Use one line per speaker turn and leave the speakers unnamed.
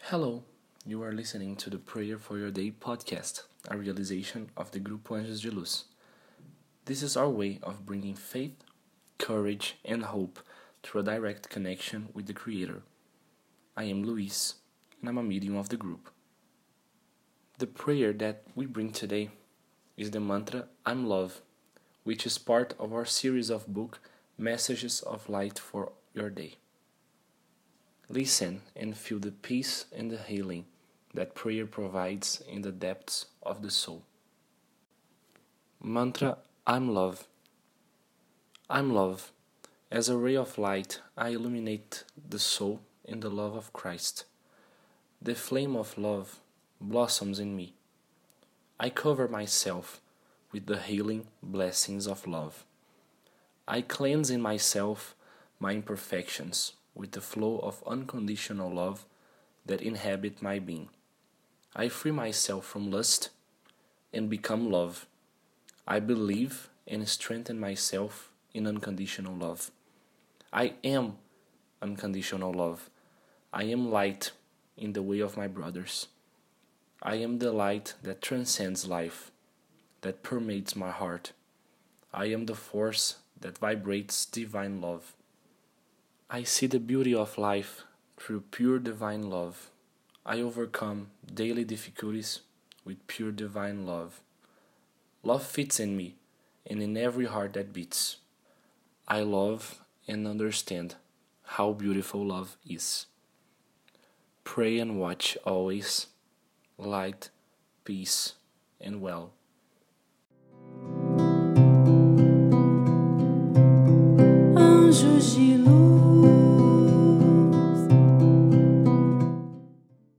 Hello, you are listening to the Prayer for Your Day podcast, a realization of the Grupo Anjos de Luz. This is our way of bringing faith, courage, and hope through a direct connection with the Creator. I am Luis, and I'm a medium of the group. The prayer that we bring today is the mantra I'm Love, which is part of our series of book Messages of Light for your Day. Listen and feel the peace and the healing that prayer provides in the depths of the soul. Mantra I'm Love. I'm Love. As a ray of light, I illuminate the soul in the love of Christ. The flame of love blossoms in me. I cover myself with the healing blessings of love. I cleanse in myself my imperfections with the flow of unconditional love that inhabit my being. I free myself from lust and become love. I believe and strengthen myself in unconditional love. I am unconditional love. I am light in the way of my brothers. I am the light that transcends life, that permeates my heart. I am the force that vibrates divine love. I see the beauty of life through pure divine love. I overcome daily difficulties with pure divine love. Love fits in me and in every heart that beats. I love and understand how beautiful love is. Pray and watch always, light, peace, and well.
Anjos de.